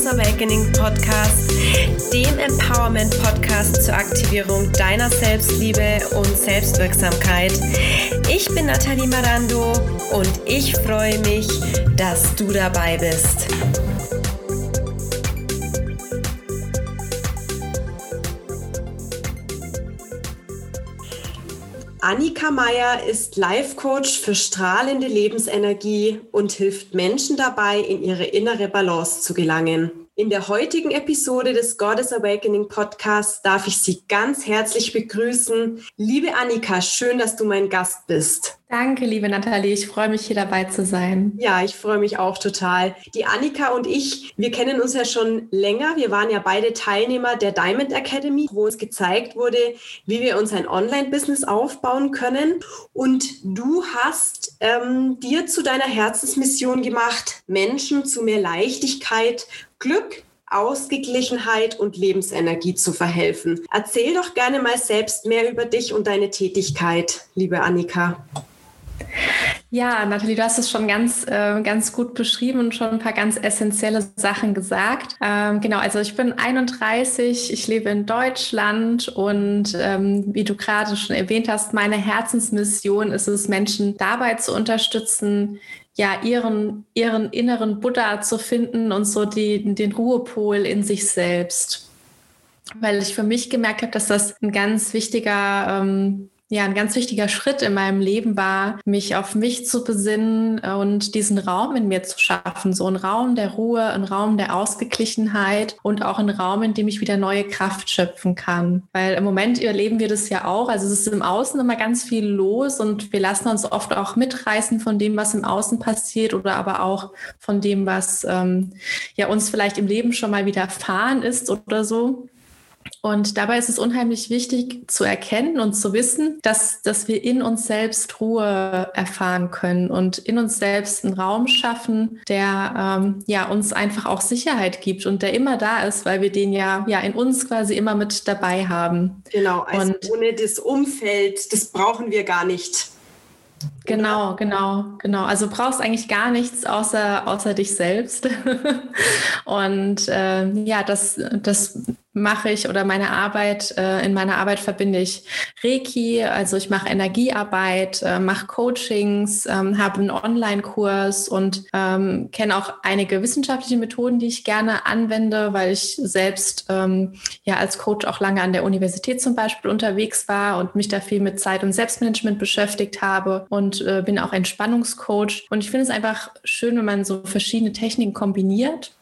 Goddess Awakening Podcast, dem Empowerment Podcast zur Aktivierung deiner Selbstliebe und Selbstwirksamkeit. Ich bin Nathalie Marando und ich freue mich, dass du dabei bist. Annika Meyer ist Life Coach für strahlende Lebensenergie und hilft Menschen dabei, in ihre innere Balance zu gelangen. In der heutigen Episode des Goddess Awakening Podcasts darf ich Sie ganz herzlich begrüßen. Liebe Annika, schön, dass du mein Gast bist. Danke, liebe Nathalie. Ich freue mich, hier dabei zu sein. Ja, ich freue mich auch total. Die Annika und ich, wir kennen uns ja schon länger. Wir waren ja beide Teilnehmer der Diamond Academy, wo uns gezeigt wurde, wie wir uns ein Online-Business aufbauen können. Und du hast ähm, dir zu deiner Herzensmission gemacht, Menschen zu mehr Leichtigkeit Glück, Ausgeglichenheit und Lebensenergie zu verhelfen. Erzähl doch gerne mal selbst mehr über dich und deine Tätigkeit, liebe Annika. Ja, Nathalie, du hast es schon ganz, äh, ganz gut beschrieben und schon ein paar ganz essentielle Sachen gesagt. Ähm, genau, also ich bin 31, ich lebe in Deutschland und ähm, wie du gerade schon erwähnt hast, meine Herzensmission ist es, Menschen dabei zu unterstützen, ja, ihren, ihren inneren Buddha zu finden und so die, den Ruhepol in sich selbst. Weil ich für mich gemerkt habe, dass das ein ganz wichtiger ähm, ja, ein ganz wichtiger Schritt in meinem Leben war, mich auf mich zu besinnen und diesen Raum in mir zu schaffen. So ein Raum der Ruhe, ein Raum der Ausgeglichenheit und auch ein Raum, in dem ich wieder neue Kraft schöpfen kann. Weil im Moment erleben wir das ja auch. Also es ist im Außen immer ganz viel los und wir lassen uns oft auch mitreißen von dem, was im Außen passiert oder aber auch von dem, was ähm, ja uns vielleicht im Leben schon mal widerfahren ist oder so. Und dabei ist es unheimlich wichtig zu erkennen und zu wissen, dass, dass wir in uns selbst Ruhe erfahren können und in uns selbst einen Raum schaffen, der ähm, ja, uns einfach auch Sicherheit gibt und der immer da ist, weil wir den ja, ja in uns quasi immer mit dabei haben. Genau, also und ohne das Umfeld, das brauchen wir gar nicht. Genau, genau, genau. Also brauchst eigentlich gar nichts außer, außer dich selbst. und äh, ja, das, das mache ich oder meine Arbeit, äh, in meiner Arbeit verbinde ich Reiki, also ich mache Energiearbeit, äh, mache Coachings, ähm, habe einen Online-Kurs und ähm, kenne auch einige wissenschaftliche Methoden, die ich gerne anwende, weil ich selbst ähm, ja als Coach auch lange an der Universität zum Beispiel unterwegs war und mich da viel mit Zeit- und Selbstmanagement beschäftigt habe und äh, bin auch Entspannungscoach. Und ich finde es einfach schön, wenn man so verschiedene Techniken kombiniert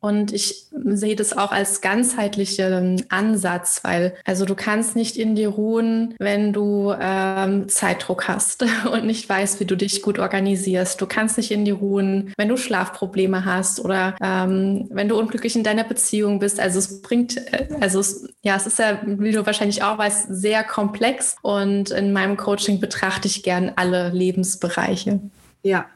und ich sehe das auch als ganzheitlichen Ansatz, weil also du kannst nicht in dir ruhen, wenn du ähm, Zeitdruck hast und nicht weißt, wie du dich gut organisierst. Du kannst nicht in dir ruhen, wenn du Schlafprobleme hast oder ähm, wenn du unglücklich in deiner Beziehung bist. Also es bringt, äh, also es, ja, es ist ja, wie du wahrscheinlich auch weißt, sehr komplex und in meinem Coaching betrachte ich gern alle Lebensbereiche. Ja,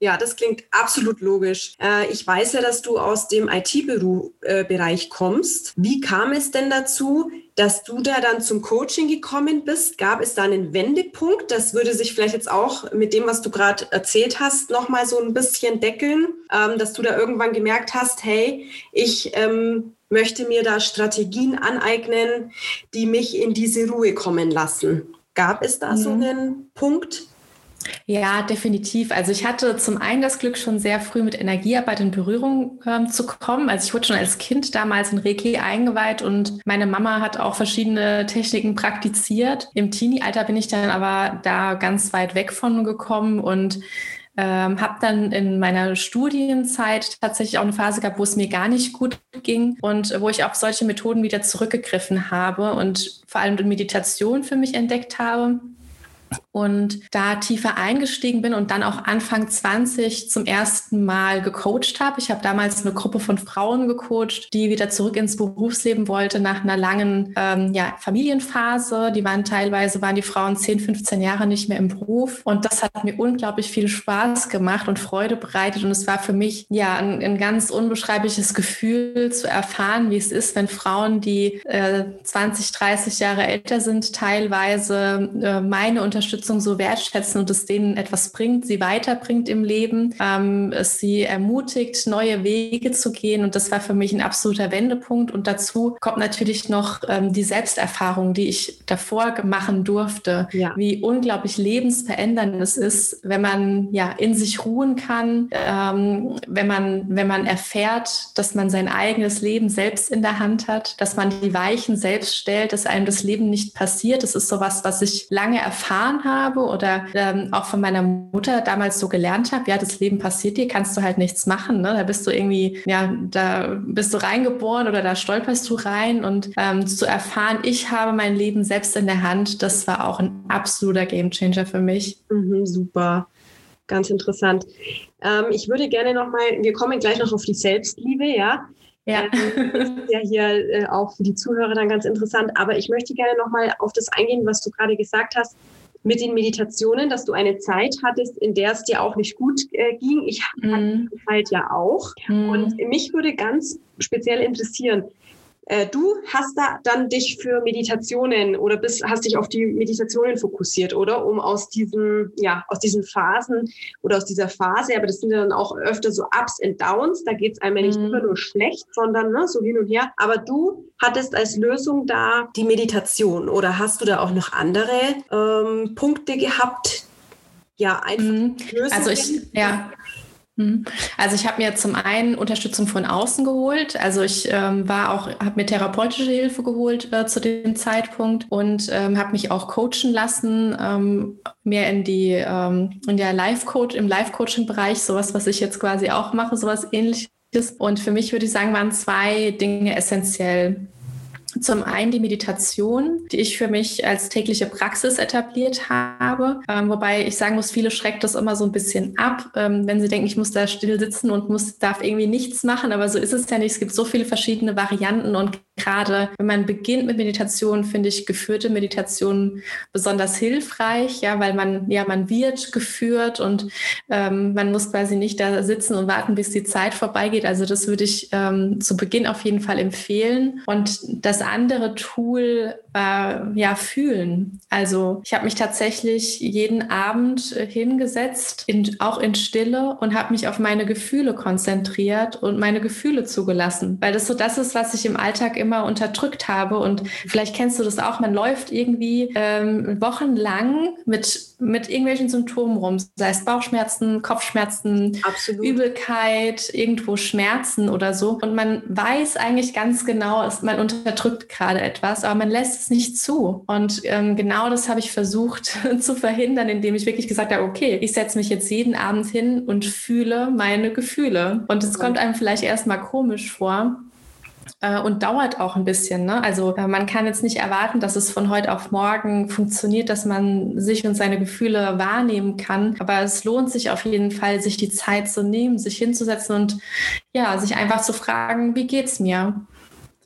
ja, das klingt absolut logisch. Äh, ich weiß ja, dass du aus dem IT-Bereich äh, kommst. Wie kam es denn dazu, dass du da dann zum Coaching gekommen bist? Gab es da einen Wendepunkt? Das würde sich vielleicht jetzt auch mit dem, was du gerade erzählt hast, nochmal so ein bisschen deckeln, ähm, dass du da irgendwann gemerkt hast, hey, ich ähm, möchte mir da Strategien aneignen, die mich in diese Ruhe kommen lassen. Gab es da mhm. so einen Punkt? Ja, definitiv. Also ich hatte zum einen das Glück, schon sehr früh mit Energiearbeit in Berührung ähm, zu kommen. Also ich wurde schon als Kind damals in Reiki eingeweiht und meine Mama hat auch verschiedene Techniken praktiziert. Im Teenie-Alter bin ich dann aber da ganz weit weg von gekommen und ähm, habe dann in meiner Studienzeit tatsächlich auch eine Phase gehabt, wo es mir gar nicht gut ging und wo ich auf solche Methoden wieder zurückgegriffen habe und vor allem Meditation für mich entdeckt habe und da tiefer eingestiegen bin und dann auch Anfang 20 zum ersten Mal gecoacht habe. Ich habe damals eine Gruppe von Frauen gecoacht, die wieder zurück ins Berufsleben wollte nach einer langen ähm, ja, Familienphase. Die waren teilweise, waren die Frauen 10, 15 Jahre nicht mehr im Beruf und das hat mir unglaublich viel Spaß gemacht und Freude bereitet und es war für mich ja ein, ein ganz unbeschreibliches Gefühl zu erfahren, wie es ist, wenn Frauen, die äh, 20, 30 Jahre älter sind, teilweise äh, meine Unterstützung Unterstützung so wertschätzen und es denen etwas bringt, sie weiterbringt im Leben, ähm, es sie ermutigt, neue Wege zu gehen. Und das war für mich ein absoluter Wendepunkt. Und dazu kommt natürlich noch ähm, die Selbsterfahrung, die ich davor machen durfte, ja. wie unglaublich lebensverändernd es ist, wenn man ja in sich ruhen kann, ähm, wenn man, wenn man erfährt, dass man sein eigenes Leben selbst in der Hand hat, dass man die Weichen selbst stellt, dass einem das Leben nicht passiert. Das ist sowas, was ich lange erfahren habe oder ähm, auch von meiner Mutter damals so gelernt habe. Ja, das Leben passiert dir, kannst du halt nichts machen. Ne? Da bist du irgendwie, ja, da bist du reingeboren oder da stolperst du rein und ähm, zu erfahren, ich habe mein Leben selbst in der Hand, das war auch ein absoluter Gamechanger für mich. Mhm, super. Ganz interessant. Ähm, ich würde gerne nochmal, wir kommen gleich noch auf die Selbstliebe, ja. Ja. Ähm, das ist ja hier äh, auch für die Zuhörer dann ganz interessant. Aber ich möchte gerne nochmal auf das eingehen, was du gerade gesagt hast mit den Meditationen, dass du eine Zeit hattest, in der es dir auch nicht gut äh, ging. Ich hatte mm. die Zeit ja auch. Mm. Und mich würde ganz speziell interessieren, du hast da dann dich für Meditationen oder bist, hast dich auf die Meditationen fokussiert, oder? Um aus diesen, ja, aus diesen Phasen oder aus dieser Phase, aber das sind ja dann auch öfter so Ups und Downs, da geht es einem ja nicht mhm. immer nur schlecht, sondern ne, so hin und her. Aber du hattest als Lösung da die Meditation oder hast du da auch noch andere ähm, Punkte gehabt? Ja, einfach. Mhm. Also ich, ja. Mhm. Also ich habe mir zum einen Unterstützung von außen geholt. Also ich ähm, war auch, habe mir therapeutische Hilfe geholt äh, zu dem Zeitpunkt und ähm, habe mich auch coachen lassen, ähm, mehr in die ähm, in der Life Coach im Life Coaching Bereich, sowas, was ich jetzt quasi auch mache, sowas Ähnliches. Und für mich würde ich sagen, waren zwei Dinge essentiell. Zum einen die Meditation, die ich für mich als tägliche Praxis etabliert habe, ähm, wobei ich sagen muss, viele schreckt das immer so ein bisschen ab, ähm, wenn sie denken, ich muss da still sitzen und muss, darf irgendwie nichts machen, aber so ist es ja nicht. Es gibt so viele verschiedene Varianten und gerade wenn man beginnt mit Meditation, finde ich geführte Meditation besonders hilfreich, ja, weil man, ja, man wird geführt und ähm, man muss quasi nicht da sitzen und warten, bis die Zeit vorbeigeht. Also das würde ich ähm, zu Beginn auf jeden Fall empfehlen. Und das andere Tool äh, ja fühlen. Also ich habe mich tatsächlich jeden Abend äh, hingesetzt, in, auch in Stille und habe mich auf meine Gefühle konzentriert und meine Gefühle zugelassen, weil das so das ist, was ich im Alltag immer unterdrückt habe. Und vielleicht kennst du das auch. Man läuft irgendwie ähm, wochenlang mit mit irgendwelchen Symptomen rum, sei es Bauchschmerzen, Kopfschmerzen, Absolut. Übelkeit, irgendwo Schmerzen oder so. Und man weiß eigentlich ganz genau, man unterdrückt gerade etwas, aber man lässt es nicht zu. Und ähm, genau das habe ich versucht zu verhindern, indem ich wirklich gesagt habe, okay, ich setze mich jetzt jeden Abend hin und fühle meine Gefühle. Und es kommt einem vielleicht erstmal komisch vor, äh, und dauert auch ein bisschen. Ne? Also äh, man kann jetzt nicht erwarten, dass es von heute auf morgen funktioniert, dass man sich und seine Gefühle wahrnehmen kann. Aber es lohnt sich auf jeden Fall, sich die Zeit zu nehmen, sich hinzusetzen und ja, sich einfach zu fragen, wie geht's mir?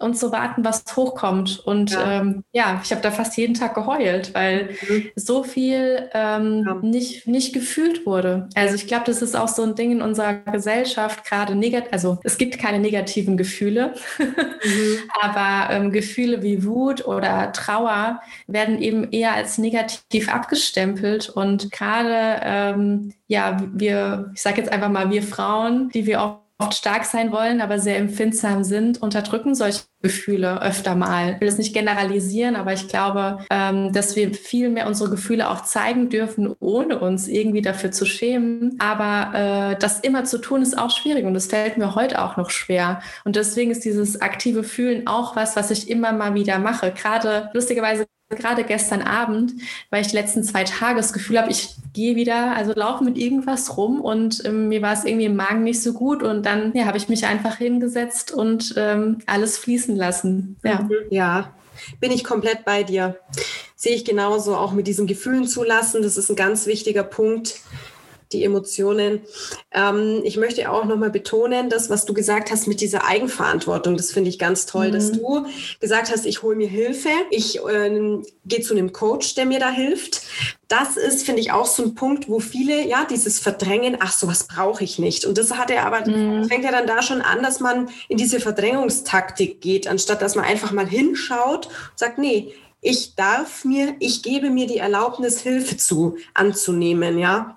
Und zu warten, was hochkommt. Und ja, ähm, ja ich habe da fast jeden Tag geheult, weil mhm. so viel ähm, ja. nicht, nicht gefühlt wurde. Also ich glaube, das ist auch so ein Ding in unserer Gesellschaft, gerade negativ, also es gibt keine negativen Gefühle, mhm. aber ähm, Gefühle wie Wut oder Trauer werden eben eher als negativ abgestempelt. Und gerade, ähm, ja, wir, ich sage jetzt einfach mal, wir Frauen, die wir auch oft stark sein wollen, aber sehr empfindsam sind, unterdrücken solche Gefühle öfter mal. Ich will es nicht generalisieren, aber ich glaube, ähm, dass wir viel mehr unsere Gefühle auch zeigen dürfen, ohne uns irgendwie dafür zu schämen. Aber äh, das immer zu tun, ist auch schwierig und das fällt mir heute auch noch schwer. Und deswegen ist dieses aktive Fühlen auch was, was ich immer mal wieder mache. Gerade lustigerweise gerade gestern Abend, weil ich die letzten zwei Tage das Gefühl habe, ich gehe wieder, also laufe mit irgendwas rum und ähm, mir war es irgendwie im Magen nicht so gut und dann ja, habe ich mich einfach hingesetzt und ähm, alles fließen lassen. Ja. Ja, bin ich komplett bei dir. Sehe ich genauso, auch mit diesen Gefühlen zulassen, das ist ein ganz wichtiger Punkt die Emotionen. Ähm, ich möchte auch nochmal betonen, das, was du gesagt hast mit dieser Eigenverantwortung, das finde ich ganz toll, mhm. dass du gesagt hast, ich hole mir Hilfe, ich ähm, gehe zu einem Coach, der mir da hilft. Das ist, finde ich, auch so ein Punkt, wo viele, ja, dieses Verdrängen, ach, sowas brauche ich nicht. Und das hat er aber, mhm. fängt ja dann da schon an, dass man in diese Verdrängungstaktik geht, anstatt dass man einfach mal hinschaut und sagt, nee, ich darf mir, ich gebe mir die Erlaubnis, Hilfe zu anzunehmen, ja.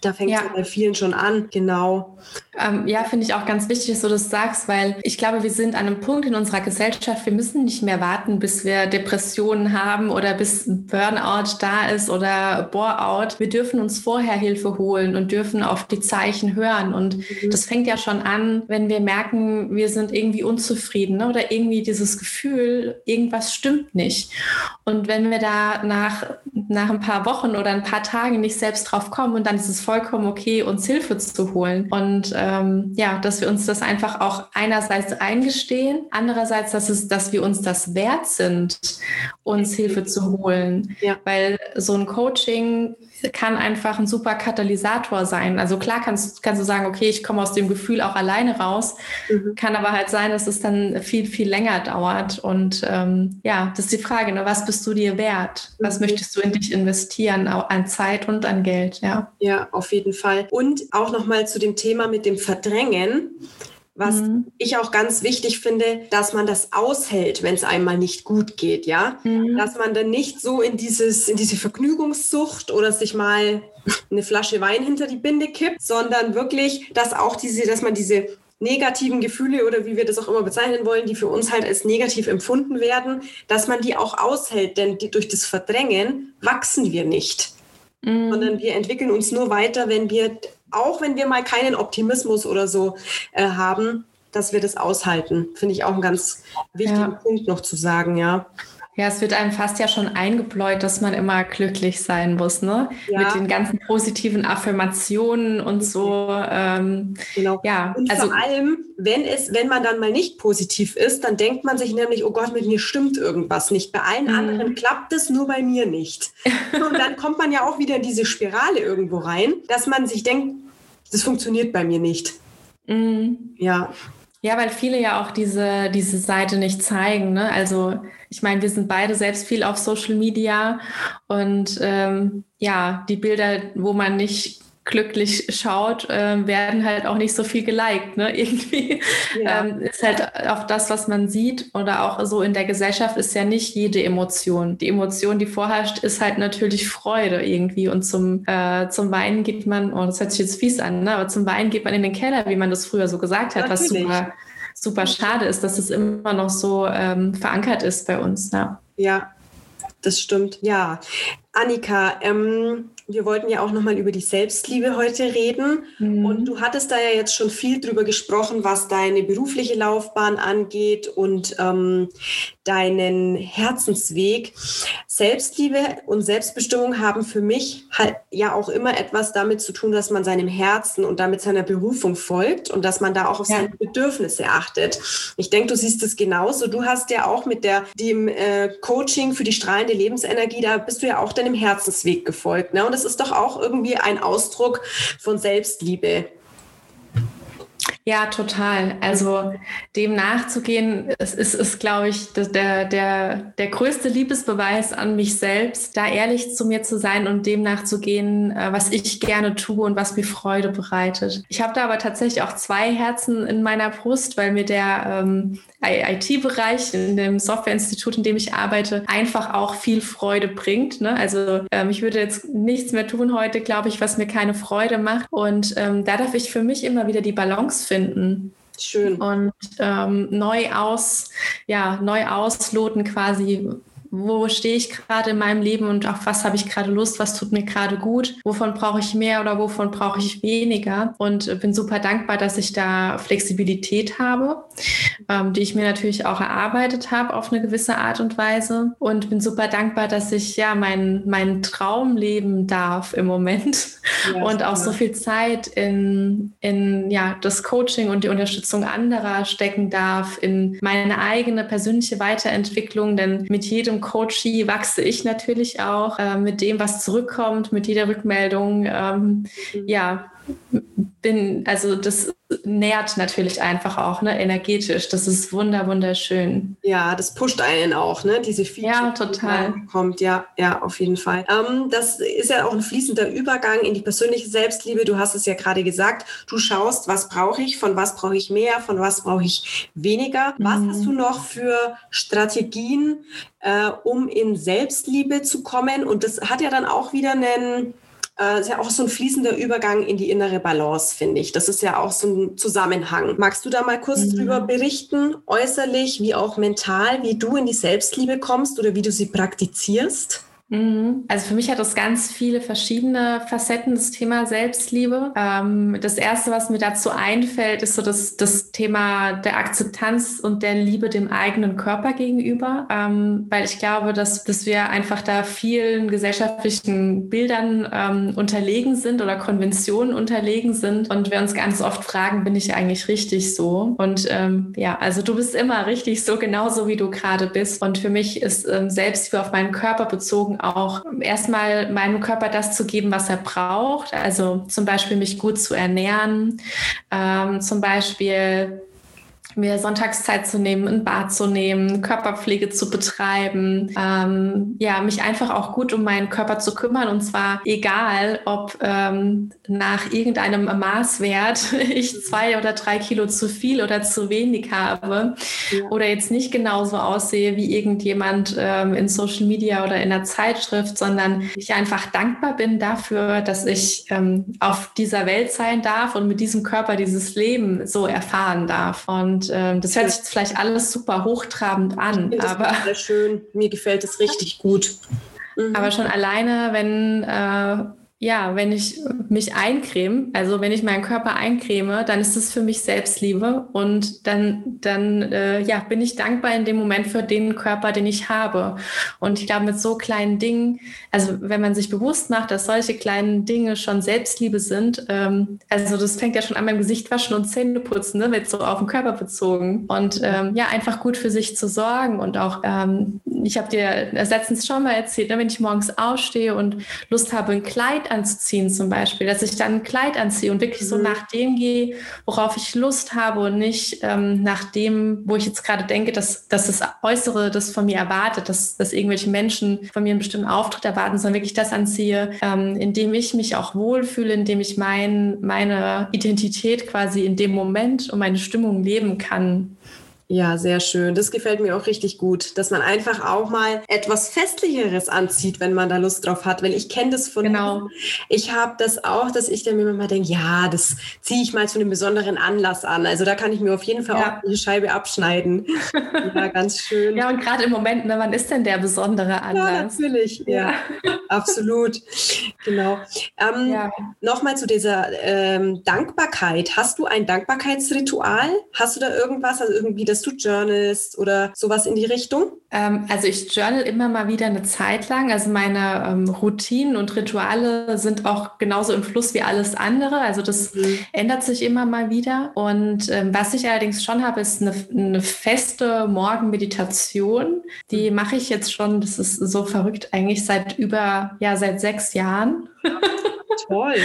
Da fängt es ja. bei vielen schon an, genau. Ähm, ja, finde ich auch ganz wichtig, dass du das sagst, weil ich glaube, wir sind an einem Punkt in unserer Gesellschaft, wir müssen nicht mehr warten, bis wir Depressionen haben oder bis Burnout da ist oder Boreout. Wir dürfen uns vorher Hilfe holen und dürfen auf die Zeichen hören. Und mhm. das fängt ja schon an, wenn wir merken, wir sind irgendwie unzufrieden ne? oder irgendwie dieses Gefühl, irgendwas stimmt nicht. Und wenn wir da nach, nach ein paar Wochen oder ein paar Tagen nicht selbst drauf kommen und dann dieses vollkommen okay, uns Hilfe zu holen. Und ähm, ja, dass wir uns das einfach auch einerseits eingestehen, andererseits, dass, es, dass wir uns das wert sind, uns Hilfe zu holen. Ja. Weil so ein Coaching kann einfach ein super Katalysator sein. Also klar kannst, kannst du sagen, okay, ich komme aus dem Gefühl auch alleine raus. Mhm. Kann aber halt sein, dass es dann viel, viel länger dauert. Und ähm, ja, das ist die Frage, ne? was bist du dir wert? Was mhm. möchtest du in dich investieren, an Zeit und an Geld? Ja, ja auf jeden Fall. Und auch nochmal zu dem Thema mit dem Verdrängen. Was mhm. ich auch ganz wichtig finde, dass man das aushält, wenn es einmal nicht gut geht, ja. Mhm. Dass man dann nicht so in dieses, in diese Vergnügungssucht oder sich mal eine Flasche Wein hinter die Binde kippt, sondern wirklich, dass auch diese, dass man diese negativen Gefühle oder wie wir das auch immer bezeichnen wollen, die für uns halt als negativ empfunden werden, dass man die auch aushält, denn die, durch das Verdrängen wachsen wir nicht, mhm. sondern wir entwickeln uns nur weiter, wenn wir auch wenn wir mal keinen Optimismus oder so äh, haben, dass wir das aushalten. Finde ich auch einen ganz wichtigen ja. Punkt noch zu sagen, ja. Ja, es wird einem fast ja schon eingebläut, dass man immer glücklich sein muss, ne? Ja. Mit den ganzen positiven Affirmationen und so. Ähm, genau. Ja, und also, vor allem, wenn es, wenn man dann mal nicht positiv ist, dann denkt man sich nämlich, oh Gott, mit mir stimmt irgendwas nicht. Bei allen mhm. anderen klappt es, nur bei mir nicht. und dann kommt man ja auch wieder in diese Spirale irgendwo rein, dass man sich denkt, das funktioniert bei mir nicht. Mhm. Ja. Ja, weil viele ja auch diese, diese Seite nicht zeigen. Ne? Also ich meine, wir sind beide selbst viel auf Social Media und ähm, ja, die Bilder, wo man nicht glücklich schaut, äh, werden halt auch nicht so viel geliked. Ne? Irgendwie ja. ähm, ist halt auch das, was man sieht oder auch so in der Gesellschaft ist ja nicht jede Emotion. Die Emotion, die vorherrscht, ist halt natürlich Freude irgendwie und zum, äh, zum Weinen geht man, oh, das hört sich jetzt fies an, ne? aber zum Weinen geht man in den Keller, wie man das früher so gesagt hat, natürlich. was super, super schade ist, dass es immer noch so ähm, verankert ist bei uns. Ja. ja, das stimmt. Ja, Annika, ähm, wir wollten ja auch nochmal über die Selbstliebe heute reden. Mhm. Und du hattest da ja jetzt schon viel drüber gesprochen, was deine berufliche Laufbahn angeht und ähm, deinen Herzensweg. Selbstliebe und Selbstbestimmung haben für mich halt ja auch immer etwas damit zu tun, dass man seinem Herzen und damit seiner Berufung folgt und dass man da auch auf ja. seine Bedürfnisse achtet. Ich denke, du siehst es genauso. Du hast ja auch mit der, dem äh, Coaching für die strahlende Lebensenergie, da bist du ja auch deinem Herzensweg gefolgt. Ne? Und das ist doch auch irgendwie ein Ausdruck von Selbstliebe. Ja, total. Also dem nachzugehen, ist, ist, ist glaube ich, der, der, der größte Liebesbeweis an mich selbst, da ehrlich zu mir zu sein und dem nachzugehen, äh, was ich gerne tue und was mir Freude bereitet. Ich habe da aber tatsächlich auch zwei Herzen in meiner Brust, weil mir der ähm, IT-Bereich in dem Softwareinstitut, in dem ich arbeite, einfach auch viel Freude bringt. Ne? Also ähm, ich würde jetzt nichts mehr tun heute, glaube ich, was mir keine Freude macht. Und ähm, da darf ich für mich immer wieder die Balance finden. Schön. Und ähm, neu aus, ja, neu ausloten quasi, wo stehe ich gerade in meinem Leben und auf was habe ich gerade Lust, was tut mir gerade gut, wovon brauche ich mehr oder wovon brauche ich weniger. Und bin super dankbar, dass ich da Flexibilität habe, ähm, die ich mir natürlich auch erarbeitet habe auf eine gewisse Art und Weise. Und bin super dankbar, dass ich ja meinen mein Traum leben darf im Moment ja, und auch so viel Zeit in, in ja, das Coaching und die Unterstützung anderer stecken darf, in meine eigene persönliche Weiterentwicklung. Denn mit jedem Coachie wachse ich natürlich auch äh, mit dem, was zurückkommt, mit jeder Rückmeldung. Ähm, mhm. Ja, bin, also das nährt natürlich einfach auch, ne, energetisch. Das ist wunder, wunderschön. Ja, das pusht einen auch, ne, diese Features, ja, total. die kommt. Ja, ja, auf jeden Fall. Ähm, das ist ja auch ein fließender Übergang in die persönliche Selbstliebe. Du hast es ja gerade gesagt. Du schaust, was brauche ich, von was brauche ich mehr, von was brauche ich weniger. Mhm. Was hast du noch für Strategien, äh, um in Selbstliebe zu kommen? Und das hat ja dann auch wieder einen äh, ist ja auch so ein fließender Übergang in die innere Balance, finde ich. Das ist ja auch so ein Zusammenhang. Magst du da mal kurz mhm. drüber berichten, äußerlich wie auch mental, wie du in die Selbstliebe kommst oder wie du sie praktizierst? Mhm. Also für mich hat das ganz viele verschiedene Facetten, das Thema Selbstliebe. Ähm, das Erste, was mir dazu einfällt, ist so das, das Thema der Akzeptanz und der Liebe dem eigenen Körper gegenüber, ähm, weil ich glaube, dass, dass wir einfach da vielen gesellschaftlichen Bildern ähm, unterlegen sind oder Konventionen unterlegen sind und wir uns ganz oft fragen, bin ich eigentlich richtig so? Und ja, also du bist immer richtig so, genauso wie du gerade bist. Und für mich ist Selbstliebe auf meinen Körper bezogen auch erstmal meinem Körper das zu geben, was er braucht. Also zum Beispiel mich gut zu ernähren, ähm, zum Beispiel mir Sonntagszeit zu nehmen, ein Bad zu nehmen, Körperpflege zu betreiben, ähm, ja, mich einfach auch gut um meinen Körper zu kümmern und zwar egal, ob ähm, nach irgendeinem Maßwert ich zwei oder drei Kilo zu viel oder zu wenig habe ja. oder jetzt nicht genauso aussehe wie irgendjemand ähm, in Social Media oder in der Zeitschrift, sondern ich einfach dankbar bin dafür, dass ich ähm, auf dieser Welt sein darf und mit diesem Körper dieses Leben so erfahren darf und und ähm, das hört sich vielleicht alles super hochtrabend an. Ich aber sehr schön. Mir gefällt es richtig gut. Mhm. Aber schon alleine, wenn äh, ja, wenn ich mich eincreme, also wenn ich meinen Körper eincreme, dann ist es für mich Selbstliebe und dann, dann äh, ja, bin ich dankbar in dem Moment für den Körper, den ich habe. Und ich glaube, mit so kleinen Dingen, also wenn man sich bewusst macht, dass solche kleinen Dinge schon Selbstliebe sind, ähm, also das fängt ja schon an beim Gesicht waschen und Zähne putzen, ne, wird so auf den Körper bezogen. Und ähm, ja, einfach gut für sich zu sorgen und auch, ähm, ich habe dir letztens schon mal erzählt, ne, wenn ich morgens aufstehe und Lust habe, ein Kleid anzuziehen zum Beispiel, dass ich dann ein Kleid anziehe und wirklich so mhm. nach dem gehe, worauf ich Lust habe und nicht ähm, nach dem, wo ich jetzt gerade denke, dass, dass das Äußere das von mir erwartet, dass, dass irgendwelche Menschen von mir einen bestimmten Auftritt erwarten, sondern wirklich das anziehe, ähm, in dem ich mich auch wohlfühle, in dem ich mein, meine Identität quasi in dem Moment und meine Stimmung leben kann. Ja, sehr schön. Das gefällt mir auch richtig gut, dass man einfach auch mal etwas Festlicheres anzieht, wenn man da Lust drauf hat. Weil ich kenne das von genau. Ich habe das auch, dass ich dann mir mal denke, ja, das ziehe ich mal zu einem besonderen Anlass an. Also da kann ich mir auf jeden Fall ja. auch die Scheibe abschneiden. ja, ganz schön. Ja, und gerade im Moment, ne, wann ist denn der besondere Anlass? Ja, natürlich. Ja, ja. absolut. Genau. Ähm, ja. Nochmal zu dieser ähm, Dankbarkeit. Hast du ein Dankbarkeitsritual? Hast du da irgendwas, also irgendwie das dass du journalst oder sowas in die Richtung? Ähm, also ich journal immer mal wieder eine Zeit lang. Also meine ähm, Routinen und Rituale sind auch genauso im Fluss wie alles andere. Also das mhm. ändert sich immer mal wieder. Und ähm, was ich allerdings schon habe, ist eine, eine feste Morgenmeditation. Die mhm. mache ich jetzt schon, das ist so verrückt, eigentlich seit über, ja, seit sechs Jahren. Toll.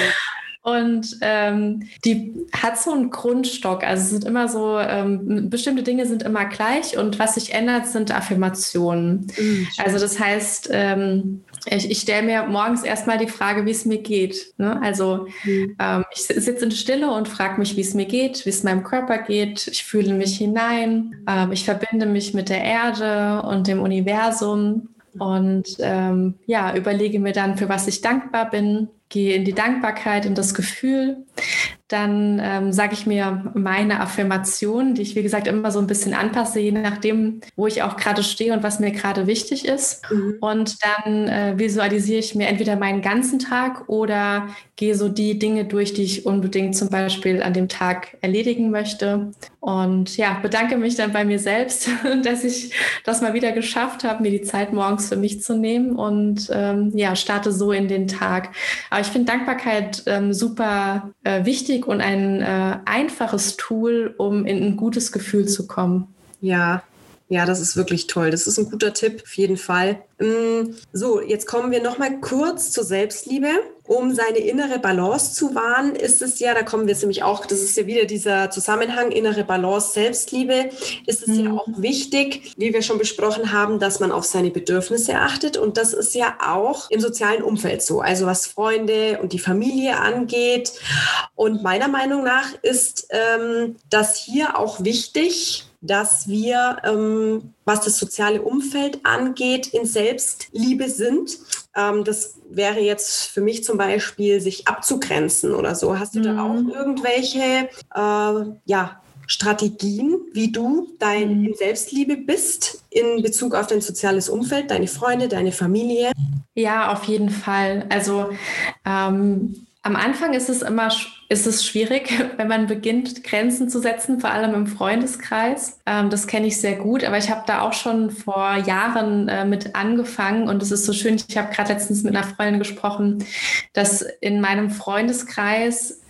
Und ähm, die hat so einen Grundstock. Also es sind immer so, ähm, bestimmte Dinge sind immer gleich und was sich ändert, sind Affirmationen. Mhm. Also das heißt, ähm, ich, ich stelle mir morgens erstmal die Frage, wie es mir geht. Ne? Also mhm. ähm, ich sitze in Stille und frage mich, wie es mir geht, wie es meinem Körper geht. Ich fühle mich hinein. Ähm, ich verbinde mich mit der Erde und dem Universum und ähm, ja, überlege mir dann, für was ich dankbar bin gehe in die Dankbarkeit, in das Gefühl. Dann ähm, sage ich mir meine Affirmation, die ich, wie gesagt, immer so ein bisschen anpasse, je nachdem, wo ich auch gerade stehe und was mir gerade wichtig ist. Mhm. Und dann äh, visualisiere ich mir entweder meinen ganzen Tag oder gehe so die Dinge durch, die ich unbedingt zum Beispiel an dem Tag erledigen möchte. Und ja, bedanke mich dann bei mir selbst, dass ich das mal wieder geschafft habe, mir die Zeit morgens für mich zu nehmen und ähm, ja, starte so in den Tag. Aber ich finde Dankbarkeit ähm, super äh, wichtig und ein äh, einfaches Tool, um in ein gutes Gefühl zu kommen. Ja, Ja, das ist wirklich toll. Das ist ein guter Tipp, auf jeden Fall. Mm, so, jetzt kommen wir noch mal kurz zur Selbstliebe. Um seine innere Balance zu wahren, ist es ja, da kommen wir jetzt nämlich auch, das ist ja wieder dieser Zusammenhang innere Balance, Selbstliebe, ist es mhm. ja auch wichtig, wie wir schon besprochen haben, dass man auf seine Bedürfnisse achtet. Und das ist ja auch im sozialen Umfeld so, also was Freunde und die Familie angeht. Und meiner Meinung nach ist ähm, das hier auch wichtig, dass wir, ähm, was das soziale Umfeld angeht, in Selbstliebe sind. Ähm, das wäre jetzt für mich zum Beispiel, sich abzugrenzen oder so. Hast du mhm. da auch irgendwelche äh, ja, Strategien, wie du dein mhm. in Selbstliebe bist in Bezug auf dein soziales Umfeld, deine Freunde, deine Familie? Ja, auf jeden Fall. Also ähm, am Anfang ist es immer ist es schwierig, wenn man beginnt, Grenzen zu setzen, vor allem im Freundeskreis. Ähm, das kenne ich sehr gut, aber ich habe da auch schon vor Jahren äh, mit angefangen und es ist so schön. Ich habe gerade letztens mit einer Freundin gesprochen, dass in meinem Freundeskreis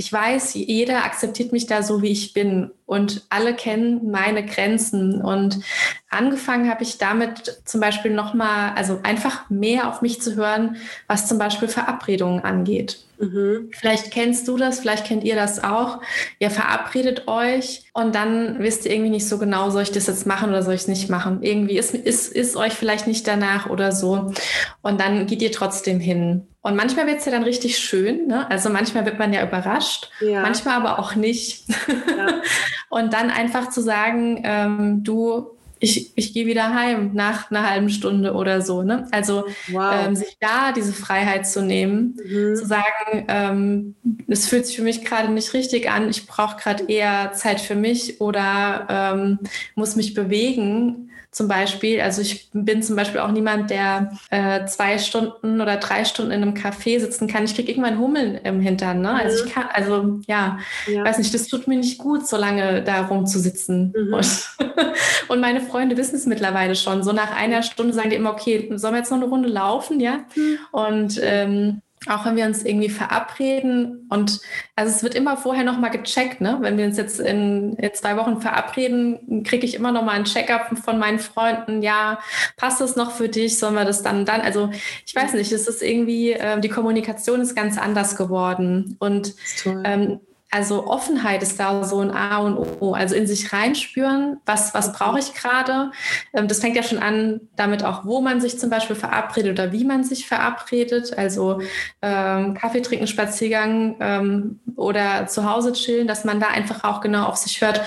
ich weiß, jeder akzeptiert mich da so, wie ich bin und alle kennen meine Grenzen. Und angefangen habe ich damit zum Beispiel nochmal, also einfach mehr auf mich zu hören, was zum Beispiel Verabredungen angeht. Mhm. Vielleicht kennst du das, vielleicht kennt ihr das auch. Ihr verabredet euch und dann wisst ihr irgendwie nicht so genau, soll ich das jetzt machen oder soll ich es nicht machen. Irgendwie ist, ist, ist euch vielleicht nicht danach oder so. Und dann geht ihr trotzdem hin. Und manchmal wird es ja dann richtig schön. Ne? Also manchmal wird man ja überrascht, ja. manchmal aber auch nicht. Ja. und dann einfach zu sagen, ähm, du, ich, ich gehe wieder heim nach einer halben Stunde oder so. Ne? Also wow. ähm, sich da diese Freiheit zu nehmen, mhm. zu sagen, ähm, es fühlt sich für mich gerade nicht richtig an, ich brauche gerade eher Zeit für mich oder ähm, muss mich bewegen zum Beispiel. Also ich bin zum Beispiel auch niemand, der äh, zwei Stunden oder drei Stunden in einem Café sitzen kann. Ich kriege irgendwann Hummeln im Hintern. Ne? Also ich mhm. kann, also ja, ja, weiß nicht, das tut mir nicht gut, so lange da rumzusitzen. Mhm. Und, und, meine Freunde wissen es mittlerweile schon. So nach einer Stunde sagen die immer, okay, sollen wir jetzt noch eine Runde laufen, ja? Mhm. Und ähm, auch wenn wir uns irgendwie verabreden und also es wird immer vorher nochmal gecheckt, ne? Wenn wir uns jetzt in, in zwei Wochen verabreden, kriege ich immer nochmal ein Check-up von meinen Freunden. Ja, passt das noch für dich? Sollen wir das dann dann? Also ich weiß nicht, es ist irgendwie, äh, die Kommunikation ist ganz anders geworden. Und ähm, also Offenheit ist da so ein A und O. Also in sich reinspüren, was, was brauche ich gerade. Ähm, das fängt ja schon an damit auch, wo man sich zum Beispiel verabredet oder wie man sich verabredet. Also ähm, Kaffee trinken, Spaziergang ähm, oder zu Hause chillen, dass man da einfach auch genau auf sich hört,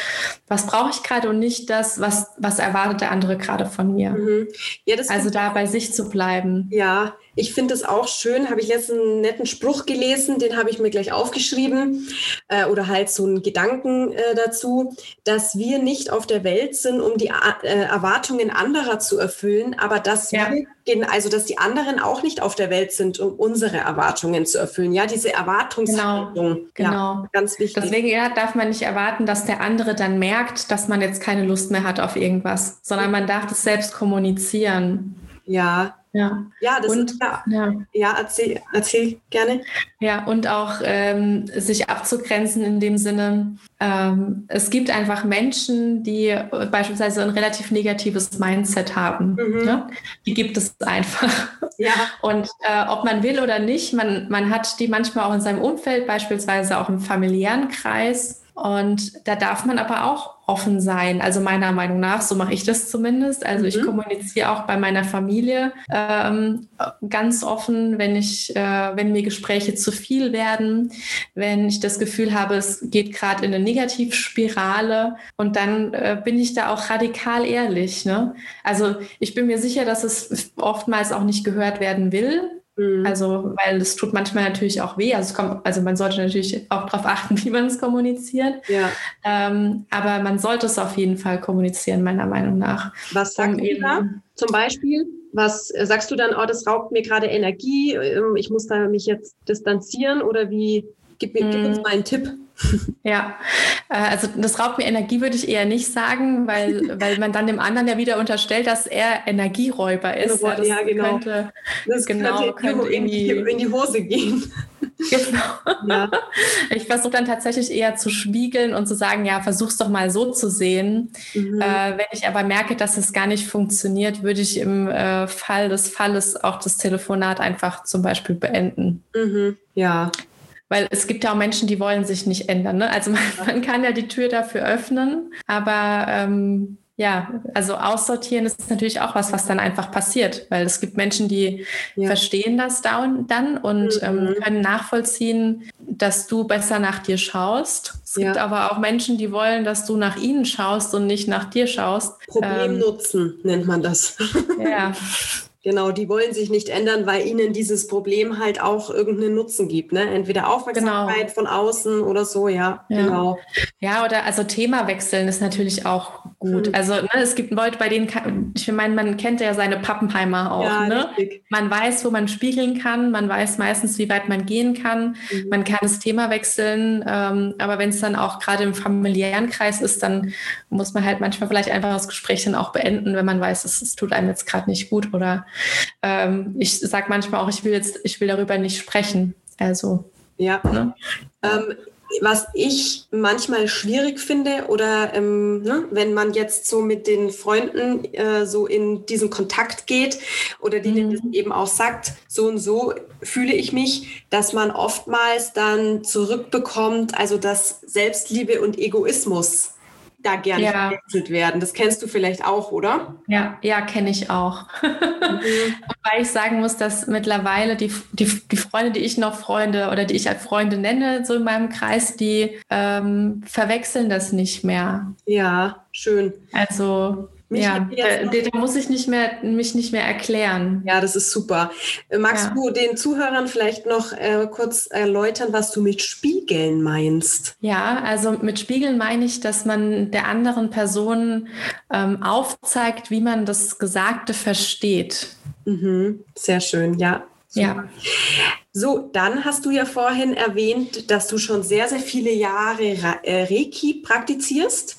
was brauche ich gerade und nicht das, was, was erwartet der andere gerade von mir. Mhm. Ja, also da bei sich zu bleiben. Ja, ich finde es auch schön, habe ich letztens einen netten Spruch gelesen, den habe ich mir gleich aufgeschrieben äh, oder halt so einen Gedanken äh, dazu, dass wir nicht auf der Welt sind, um die äh, Erwartungen anderer zu erfüllen, aber dass ja. wir also dass die anderen auch nicht auf der Welt sind, um unsere Erwartungen zu erfüllen. Ja, diese Erwartungshaltung. Genau, genau. Ja, ganz wichtig. Deswegen ja, darf man nicht erwarten, dass der andere dann merkt, dass man jetzt keine Lust mehr hat auf irgendwas, sondern man darf das selbst kommunizieren. Ja, ja, ja das und, ist, ja, ja. ja erzähl, erzähl gerne. Ja, und auch ähm, sich abzugrenzen in dem Sinne, ähm, es gibt einfach Menschen, die beispielsweise ein relativ negatives Mindset haben. Mhm. Ne? Die gibt es einfach. Ja. Und äh, ob man will oder nicht, man, man hat die manchmal auch in seinem Umfeld, beispielsweise auch im familiären Kreis. Und da darf man aber auch offen sein. Also meiner Meinung nach, so mache ich das zumindest. Also mhm. ich kommuniziere auch bei meiner Familie ähm, ganz offen, wenn ich, äh, wenn mir Gespräche zu viel werden, wenn ich das Gefühl habe, es geht gerade in eine Negativspirale und dann äh, bin ich da auch radikal ehrlich. Ne? Also ich bin mir sicher, dass es oftmals auch nicht gehört werden will. Mhm. Also, weil es tut manchmal natürlich auch weh. Also, kommt, also man sollte natürlich auch darauf achten, wie man es kommuniziert. Ja. Ähm, aber man sollte es auf jeden Fall kommunizieren, meiner Meinung nach. Was sagst um du da zum Beispiel? Was äh, sagst du dann, oh, das raubt mir gerade Energie, ähm, ich muss da mich jetzt distanzieren oder wie? Gib, gib uns mhm. mal einen Tipp. Ja, äh, also das raubt mir Energie, würde ich eher nicht sagen, weil, weil man dann dem anderen ja wieder unterstellt, dass er Energieräuber ist. Ja, das ja genau. Könnte, das genau, könnte, könnte in, die, in die Hose gehen. Genau. Ja. Ich versuche dann tatsächlich eher zu spiegeln und zu sagen, ja, versuch's doch mal so zu sehen. Mhm. Äh, wenn ich aber merke, dass es gar nicht funktioniert, würde ich im äh, Fall des Falles auch das Telefonat einfach zum Beispiel beenden. Mhm. Ja. Weil es gibt ja auch Menschen, die wollen sich nicht ändern. Ne? Also man, man, kann ja die Tür dafür öffnen, aber ähm, ja, also aussortieren ist natürlich auch was, was dann einfach passiert, weil es gibt Menschen, die ja. verstehen das dann und mhm. ähm, können nachvollziehen, dass du besser nach dir schaust. Es ja. gibt aber auch Menschen, die wollen, dass du nach ihnen schaust und nicht nach dir schaust. Problemnutzen ähm, nennt man das. Ja. Genau, die wollen sich nicht ändern, weil ihnen dieses Problem halt auch irgendeinen Nutzen gibt. Ne? Entweder Aufmerksamkeit genau. von außen oder so, ja, ja, genau. Ja, oder also Thema wechseln ist natürlich auch gut. Hm. Also ne, es gibt Leute, bei denen, ich meine, man kennt ja seine Pappenheimer auch. Ja, ne? Man weiß, wo man spiegeln kann, man weiß meistens, wie weit man gehen kann. Mhm. Man kann das Thema wechseln, ähm, aber wenn es dann auch gerade im familiären Kreis ist, dann muss man halt manchmal vielleicht einfach das Gespräch dann auch beenden, wenn man weiß, es, es tut einem jetzt gerade nicht gut oder ähm, ich sage manchmal auch, ich will jetzt, ich will darüber nicht sprechen. Also. Ja. Ne? Ähm, was ich manchmal schwierig finde oder ähm, ne, wenn man jetzt so mit den Freunden äh, so in diesen Kontakt geht oder denen mhm. das eben auch sagt, so und so fühle ich mich, dass man oftmals dann zurückbekommt, also dass Selbstliebe und Egoismus da gerne ja. verwechselt werden. Das kennst du vielleicht auch, oder? Ja, ja, kenne ich auch. Mhm. Weil ich sagen muss, dass mittlerweile die, die, die Freunde, die ich noch Freunde oder die ich als Freunde nenne, so in meinem Kreis, die ähm, verwechseln das nicht mehr. Ja, schön. Also mich ja, da, da, muss ich nicht mehr, mich nicht mehr erklären. Ja, das ist super. Äh, magst ja. du den Zuhörern vielleicht noch äh, kurz erläutern, was du mit Spiegeln meinst? Ja, also mit Spiegeln meine ich, dass man der anderen Person ähm, aufzeigt, wie man das Gesagte versteht. Mhm, sehr schön, ja. Super. Ja. So, dann hast du ja vorhin erwähnt, dass du schon sehr, sehr viele Jahre äh, Reiki praktizierst.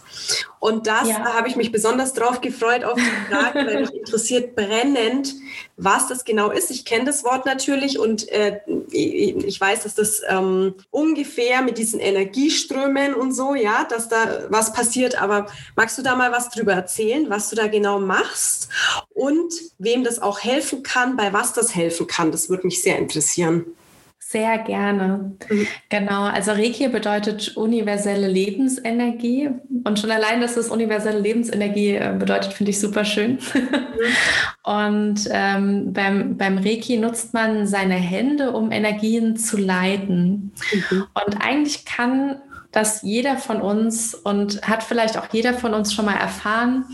Und das ja. habe ich mich besonders drauf gefreut, auf die Frage, weil mich interessiert brennend, was das genau ist. Ich kenne das Wort natürlich und äh, ich weiß, dass das ähm, ungefähr mit diesen Energieströmen und so, ja, dass da was passiert. Aber magst du da mal was drüber erzählen, was du da genau machst und wem das auch helfen kann, bei was das helfen kann? Das würde mich sehr interessieren. Sehr gerne. Mhm. Genau, also Reiki bedeutet universelle Lebensenergie. Und schon allein, dass es universelle Lebensenergie äh, bedeutet, finde ich super schön. Mhm. Und ähm, beim, beim Reiki nutzt man seine Hände, um Energien zu leiten. Mhm. Und eigentlich kann das jeder von uns und hat vielleicht auch jeder von uns schon mal erfahren,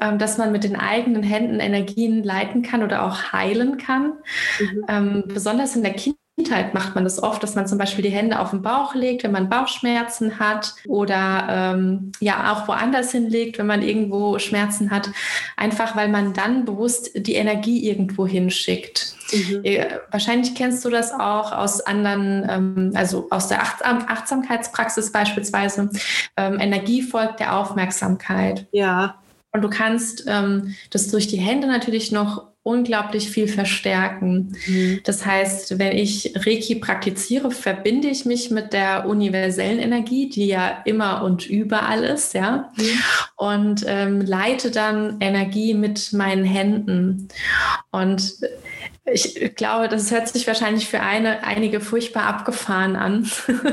ähm, dass man mit den eigenen Händen Energien leiten kann oder auch heilen kann. Mhm. Ähm, besonders in der Kindheit Kindheit macht man das oft, dass man zum Beispiel die Hände auf den Bauch legt, wenn man Bauchschmerzen hat oder ähm, ja auch woanders hinlegt, wenn man irgendwo Schmerzen hat, einfach weil man dann bewusst die Energie irgendwo hinschickt. Mhm. Äh, wahrscheinlich kennst du das auch aus anderen, ähm, also aus der Achtsam Achtsamkeitspraxis beispielsweise. Ähm, Energie folgt der Aufmerksamkeit. Ja. Und du kannst ähm, das durch die Hände natürlich noch unglaublich viel verstärken. Mhm. Das heißt, wenn ich Reiki praktiziere, verbinde ich mich mit der universellen Energie, die ja immer und überall ist, ja, mhm. und ähm, leite dann Energie mit meinen Händen. Und ich glaube, das hört sich wahrscheinlich für eine, einige furchtbar abgefahren an,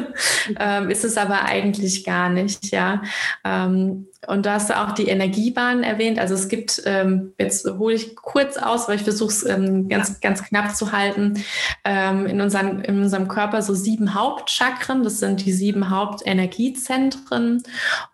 ähm, ist es aber eigentlich gar nicht, ja. Ähm, und du hast auch die Energiebahn erwähnt. Also es gibt, ähm, jetzt hole ich kurz aus, weil ich versuche es ähm, ganz, ganz knapp zu halten, ähm, in, unseren, in unserem Körper so sieben Hauptchakren. Das sind die sieben Hauptenergiezentren.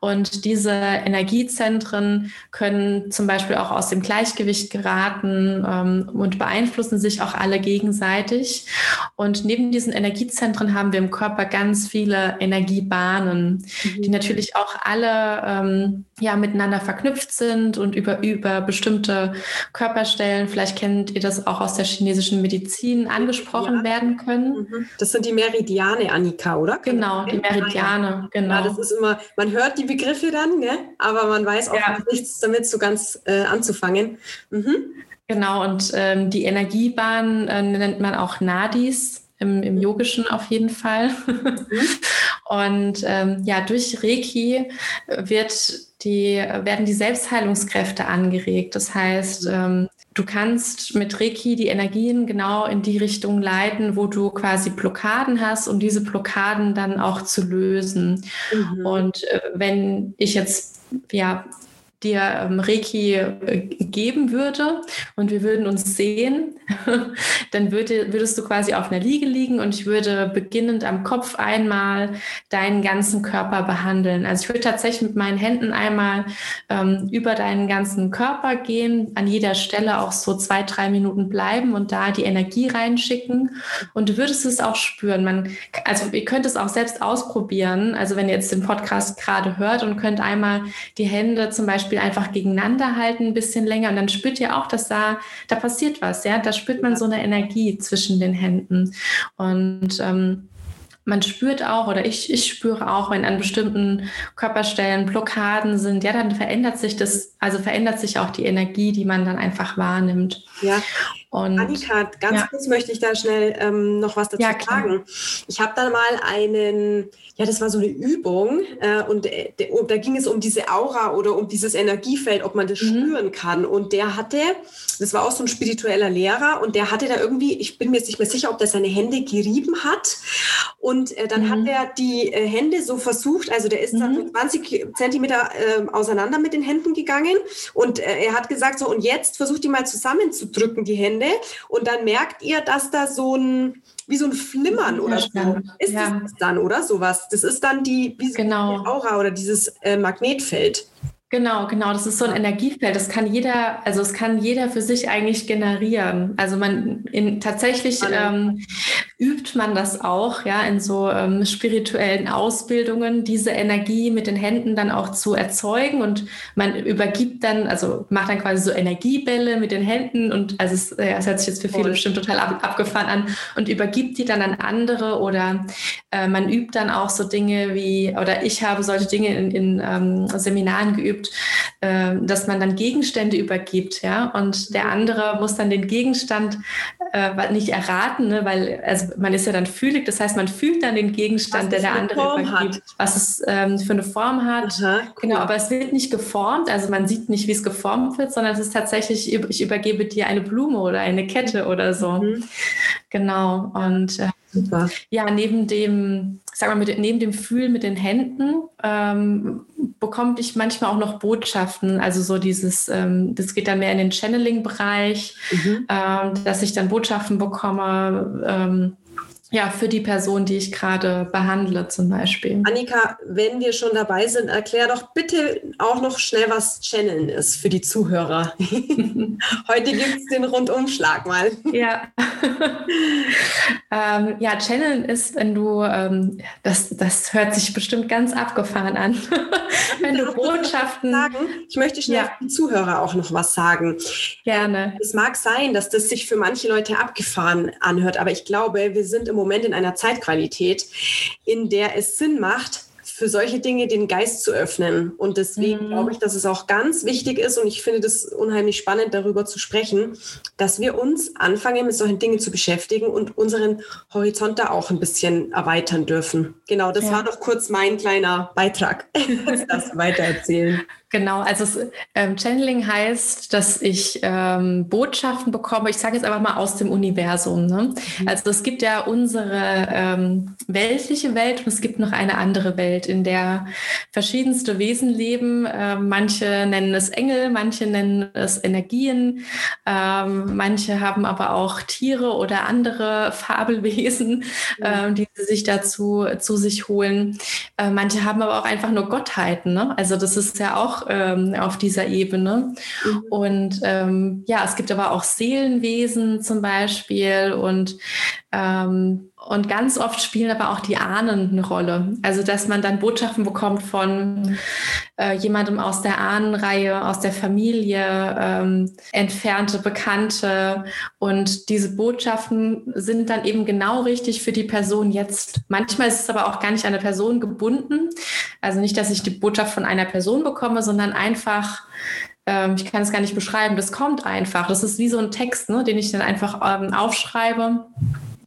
Und diese Energiezentren können zum Beispiel auch aus dem Gleichgewicht geraten ähm, und beeinflussen sich auch alle gegenseitig. Und neben diesen Energiezentren haben wir im Körper ganz viele Energiebahnen, mhm. die natürlich auch alle ähm, ja miteinander verknüpft sind und über, über bestimmte Körperstellen, vielleicht kennt ihr das auch aus der chinesischen Medizin, angesprochen ja. werden können. Mhm. Das sind die Meridiane, Annika, oder? Genau, die Meridiane, genau. Ja, das ist immer, man hört die Begriffe dann, ne? aber man weiß auch ja. nichts damit so ganz äh, anzufangen. Mhm. Genau, und ähm, die Energiebahn äh, nennt man auch Nadis im, im Yogischen auf jeden Fall. Mhm. Und ähm, ja, durch Reiki wird die, werden die Selbstheilungskräfte angeregt. Das heißt, ähm, du kannst mit Reiki die Energien genau in die Richtung leiten, wo du quasi Blockaden hast, um diese Blockaden dann auch zu lösen. Mhm. Und äh, wenn ich jetzt ja dir ähm, Reiki äh, geben würde und wir würden uns sehen, dann würde, würdest du quasi auf einer Liege liegen und ich würde beginnend am Kopf einmal deinen ganzen Körper behandeln. Also ich würde tatsächlich mit meinen Händen einmal ähm, über deinen ganzen Körper gehen, an jeder Stelle auch so zwei, drei Minuten bleiben und da die Energie reinschicken und du würdest es auch spüren. Man, also ihr könnt es auch selbst ausprobieren. Also wenn ihr jetzt den Podcast gerade hört und könnt einmal die Hände zum Beispiel Beispiel einfach gegeneinander halten ein bisschen länger. Und dann spürt ihr auch, dass da, da passiert was, ja, da spürt man so eine Energie zwischen den Händen. Und ähm, man spürt auch oder ich, ich spüre auch, wenn an bestimmten Körperstellen Blockaden sind, ja, dann verändert sich das, also verändert sich auch die Energie, die man dann einfach wahrnimmt. Ja. Und, Annika, ganz ja. kurz möchte ich da schnell ähm, noch was dazu ja, sagen. Ich habe da mal einen, ja, das war so eine Übung äh, und äh, da ging es um diese Aura oder um dieses Energiefeld, ob man das mhm. spüren kann. Und der hatte, das war auch so ein spiritueller Lehrer und der hatte da irgendwie, ich bin mir jetzt nicht mehr sicher, ob der seine Hände gerieben hat. Und äh, dann mhm. hat er die äh, Hände so versucht, also der ist mhm. dann 20 Zentimeter äh, auseinander mit den Händen gegangen und äh, er hat gesagt, so, und jetzt versucht die mal zusammenzudrücken, die Hände. Und dann merkt ihr, dass da so ein, wie so ein Flimmern oder so ist ja. das dann, oder sowas. Das ist dann die, wie genau. die Aura oder dieses äh, Magnetfeld. Genau, genau. Das ist so ein Energiefeld. Das kann jeder, also es kann jeder für sich eigentlich generieren. Also man in, tatsächlich ähm, übt man das auch, ja, in so ähm, spirituellen Ausbildungen, diese Energie mit den Händen dann auch zu erzeugen und man übergibt dann, also macht dann quasi so Energiebälle mit den Händen und also es, ja, es hört sich jetzt für viele bestimmt total ab, abgefahren an und übergibt die dann an andere oder äh, man übt dann auch so Dinge wie, oder ich habe solche Dinge in, in ähm, Seminaren geübt gibt, äh, dass man dann Gegenstände übergibt, ja, und der andere muss dann den Gegenstand äh, nicht erraten, ne, weil also man ist ja dann fühlig, das heißt, man fühlt dann den Gegenstand, der der andere Form übergibt, hat. was es ähm, für eine Form hat. Aha, cool. Genau, aber es wird nicht geformt, also man sieht nicht, wie es geformt wird, sondern es ist tatsächlich, ich übergebe dir eine Blume oder eine Kette oder so. Mhm. Genau. Und äh. Ja, neben dem, sag mal, mit, neben dem Fühlen mit den Händen ähm, bekomme ich manchmal auch noch Botschaften. Also so dieses, ähm, das geht dann mehr in den Channeling-Bereich, mhm. ähm, dass ich dann Botschaften bekomme. Ja, für die Person, die ich gerade behandle zum Beispiel. Annika, wenn wir schon dabei sind, erklär doch bitte auch noch schnell, was Channeln ist für die Zuhörer. Heute gibt es den Rundumschlag mal. Ja. ähm, ja, Channeln ist, wenn du, ähm, das, das hört sich bestimmt ganz abgefahren an, wenn du Botschaften... Sagen? Ich möchte schnell ja. für die Zuhörer auch noch was sagen. Gerne. Es mag sein, dass das sich für manche Leute abgefahren anhört, aber ich glaube, wir sind im Moment in einer Zeitqualität, in der es Sinn macht, für solche Dinge den Geist zu öffnen. Und deswegen mhm. glaube ich, dass es auch ganz wichtig ist und ich finde das unheimlich spannend, darüber zu sprechen, dass wir uns anfangen, mit solchen Dingen zu beschäftigen und unseren Horizont da auch ein bisschen erweitern dürfen. Genau, das ja. war doch kurz mein kleiner Beitrag. das weitererzählen. Genau, also es, ähm, Channeling heißt, dass ich ähm, Botschaften bekomme, ich sage jetzt einfach mal aus dem Universum. Ne? Mhm. Also es gibt ja unsere ähm, weltliche Welt und es gibt noch eine andere Welt, in der verschiedenste Wesen leben. Ähm, manche nennen es Engel, manche nennen es Energien, ähm, manche haben aber auch Tiere oder andere Fabelwesen, mhm. die sie sich dazu zu sich holen. Äh, manche haben aber auch einfach nur Gottheiten. Ne? Also das ist ja auch ähm, auf dieser Ebene. Mhm. Und ähm, ja, es gibt aber auch Seelenwesen zum Beispiel und und ganz oft spielen aber auch die Ahnen eine Rolle. Also, dass man dann Botschaften bekommt von äh, jemandem aus der Ahnenreihe, aus der Familie, ähm, entfernte Bekannte. Und diese Botschaften sind dann eben genau richtig für die Person jetzt. Manchmal ist es aber auch gar nicht an eine Person gebunden. Also nicht, dass ich die Botschaft von einer Person bekomme, sondern einfach ähm, ich kann es gar nicht beschreiben, das kommt einfach. Das ist wie so ein Text, ne, den ich dann einfach ähm, aufschreibe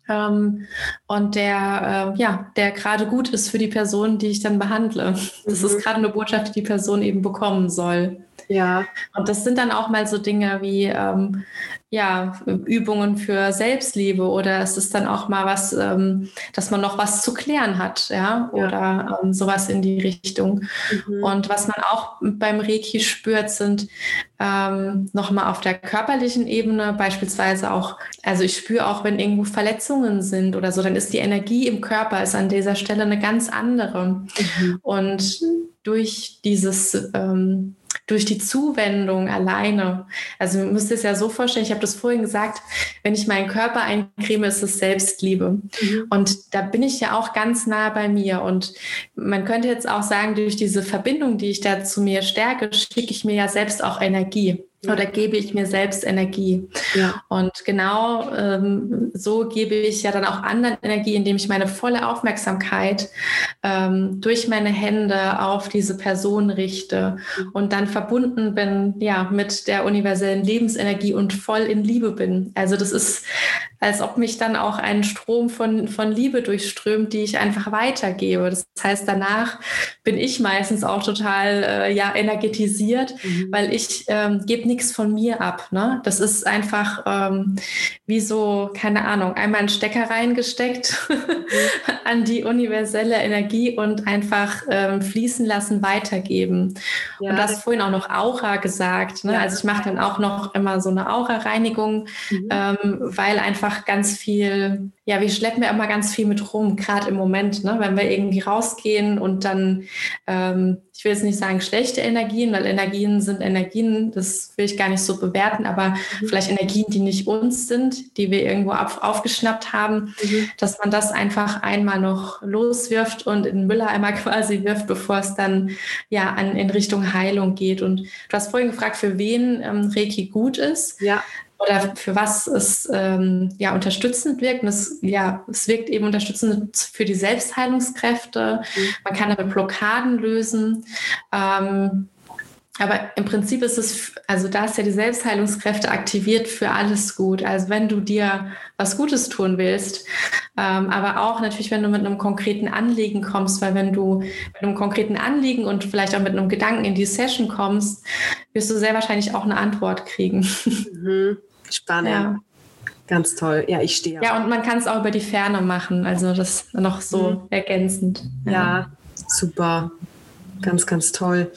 ähm, und der, äh, ja, der gerade gut ist für die Person, die ich dann behandle. Das mhm. ist gerade eine Botschaft, die die Person eben bekommen soll. Ja. Und das sind dann auch mal so Dinge wie ähm, ja, Übungen für Selbstliebe oder es ist dann auch mal was, ähm, dass man noch was zu klären hat, ja, oder. Ähm, sowas in die Richtung. Mhm. Und was man auch beim Reiki spürt, sind ähm, nochmal auf der körperlichen Ebene, beispielsweise auch, also ich spüre auch, wenn irgendwo Verletzungen sind oder so, dann ist die Energie im Körper ist an dieser Stelle eine ganz andere. Mhm. Und durch dieses ähm, durch die Zuwendung alleine. Also ihr müsst es ja so vorstellen, ich habe das vorhin gesagt, wenn ich meinen Körper eincreme, ist es Selbstliebe. Mhm. Und da bin ich ja auch ganz nah bei mir. Und man könnte jetzt auch sagen, durch diese Verbindung, die ich da zu mir stärke, schicke ich mir ja selbst auch Energie oder gebe ich mir selbst Energie. Ja. Und genau ähm, so gebe ich ja dann auch anderen Energie, indem ich meine volle Aufmerksamkeit ähm, durch meine Hände auf diese Person richte mhm. und dann verbunden bin ja mit der universellen Lebensenergie und voll in Liebe bin. Also das ist, als ob mich dann auch ein Strom von, von Liebe durchströmt, die ich einfach weitergebe. Das heißt, danach bin ich meistens auch total äh, ja energetisiert, mhm. weil ich ähm, gebe nichts von mir ab. Ne? Das ist einfach ähm, wie so, keine Ahnung, einmal einen Stecker reingesteckt an die universelle Energie und einfach ähm, fließen lassen, weitergeben. Ja, und du hast vorhin auch noch Aura gesagt. Ne? Ja. Also ich mache dann auch noch immer so eine Aura-Reinigung, mhm. ähm, weil einfach ganz viel ja, wir schleppen ja immer ganz viel mit rum, gerade im Moment, ne? wenn wir irgendwie rausgehen und dann, ähm, ich will jetzt nicht sagen schlechte Energien, weil Energien sind Energien, das will ich gar nicht so bewerten, aber mhm. vielleicht Energien, die nicht uns sind, die wir irgendwo auf, aufgeschnappt haben, mhm. dass man das einfach einmal noch loswirft und in den Mülleimer quasi wirft, bevor es dann ja an, in Richtung Heilung geht. Und du hast vorhin gefragt, für wen ähm, Reiki gut ist. Ja oder für was es ähm, ja unterstützend wirkt. Und es, ja, es wirkt eben unterstützend für die Selbstheilungskräfte. Mhm. Man kann damit Blockaden lösen. Ähm, aber im Prinzip ist es, also da ist ja die Selbstheilungskräfte aktiviert für alles gut. Also wenn du dir was Gutes tun willst, ähm, aber auch natürlich, wenn du mit einem konkreten Anliegen kommst, weil wenn du mit einem konkreten Anliegen und vielleicht auch mit einem Gedanken in die Session kommst, wirst du sehr wahrscheinlich auch eine Antwort kriegen. Mhm. Spannend. Ja. Ganz toll. Ja, ich stehe. Ja, und man kann es auch über die Ferne machen. Also das noch so mhm. ergänzend. Ja. ja, super. Ganz, ganz toll.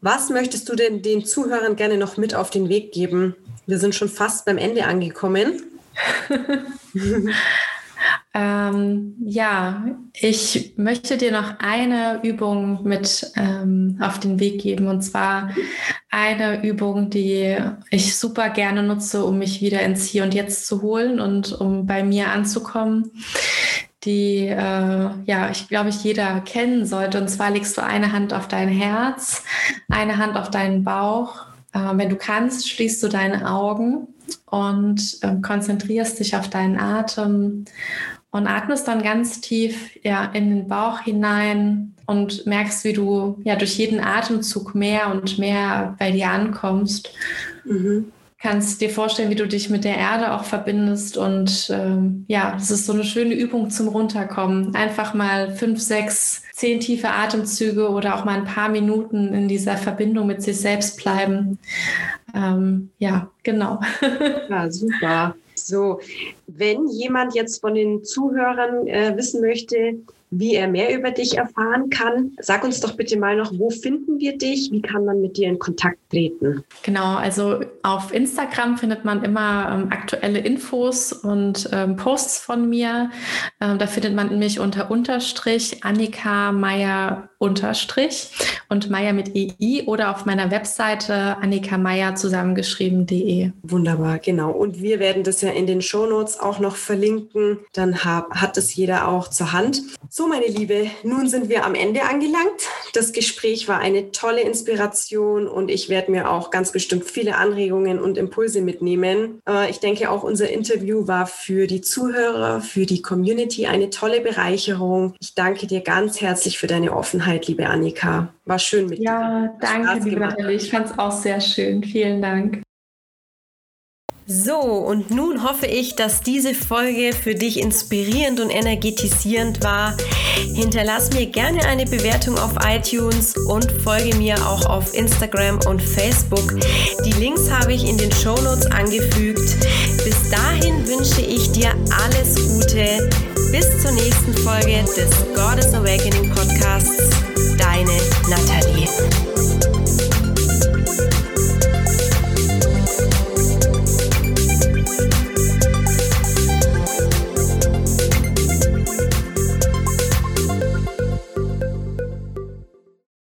Was möchtest du denn den Zuhörern gerne noch mit auf den Weg geben? Wir sind schon fast beim Ende angekommen. ähm, ja, ich möchte dir noch eine Übung mit ähm, auf den Weg geben. Und zwar eine Übung, die ich super gerne nutze, um mich wieder ins Hier und Jetzt zu holen und um bei mir anzukommen die äh, ja, ich glaube, ich jeder kennen sollte. Und zwar legst du eine Hand auf dein Herz, eine Hand auf deinen Bauch. Äh, wenn du kannst, schließt du deine Augen und äh, konzentrierst dich auf deinen Atem und atmest dann ganz tief ja, in den Bauch hinein und merkst, wie du ja durch jeden Atemzug mehr und mehr bei dir ankommst. Mhm kannst dir vorstellen, wie du dich mit der Erde auch verbindest. Und ähm, ja, das ist so eine schöne Übung zum Runterkommen. Einfach mal fünf, sechs, zehn tiefe Atemzüge oder auch mal ein paar Minuten in dieser Verbindung mit sich selbst bleiben. Ähm, ja, genau. Ja, super. So, wenn jemand jetzt von den Zuhörern äh, wissen möchte, wie er mehr über dich erfahren kann. Sag uns doch bitte mal noch, wo finden wir dich? Wie kann man mit dir in Kontakt treten? Genau, also auf Instagram findet man immer ähm, aktuelle Infos und ähm, Posts von mir. Ähm, da findet man mich unter Unterstrich Annika Meier Unterstrich und Meier mit EI oder auf meiner Webseite Annika Meier zusammengeschrieben.de. Wunderbar, genau. Und wir werden das ja in den Shownotes auch noch verlinken. Dann hab, hat es jeder auch zur Hand. So, meine Liebe, nun sind wir am Ende angelangt. Das Gespräch war eine tolle Inspiration und ich werde mir auch ganz bestimmt viele Anregungen und Impulse mitnehmen. Äh, ich denke, auch unser Interview war für die Zuhörer, für die Community eine tolle Bereicherung. Ich danke dir ganz herzlich für deine Offenheit, liebe Annika. War schön mit ja, dir. Ja, danke, liebe Nathalie. Ich fand es auch sehr schön. Vielen Dank. So, und nun hoffe ich, dass diese Folge für dich inspirierend und energetisierend war. Hinterlass mir gerne eine Bewertung auf iTunes und folge mir auch auf Instagram und Facebook. Die Links habe ich in den Show Notes angefügt. Bis dahin wünsche ich dir alles Gute. Bis zur nächsten Folge des Goddess Awakening Podcasts. Deine Nathalie.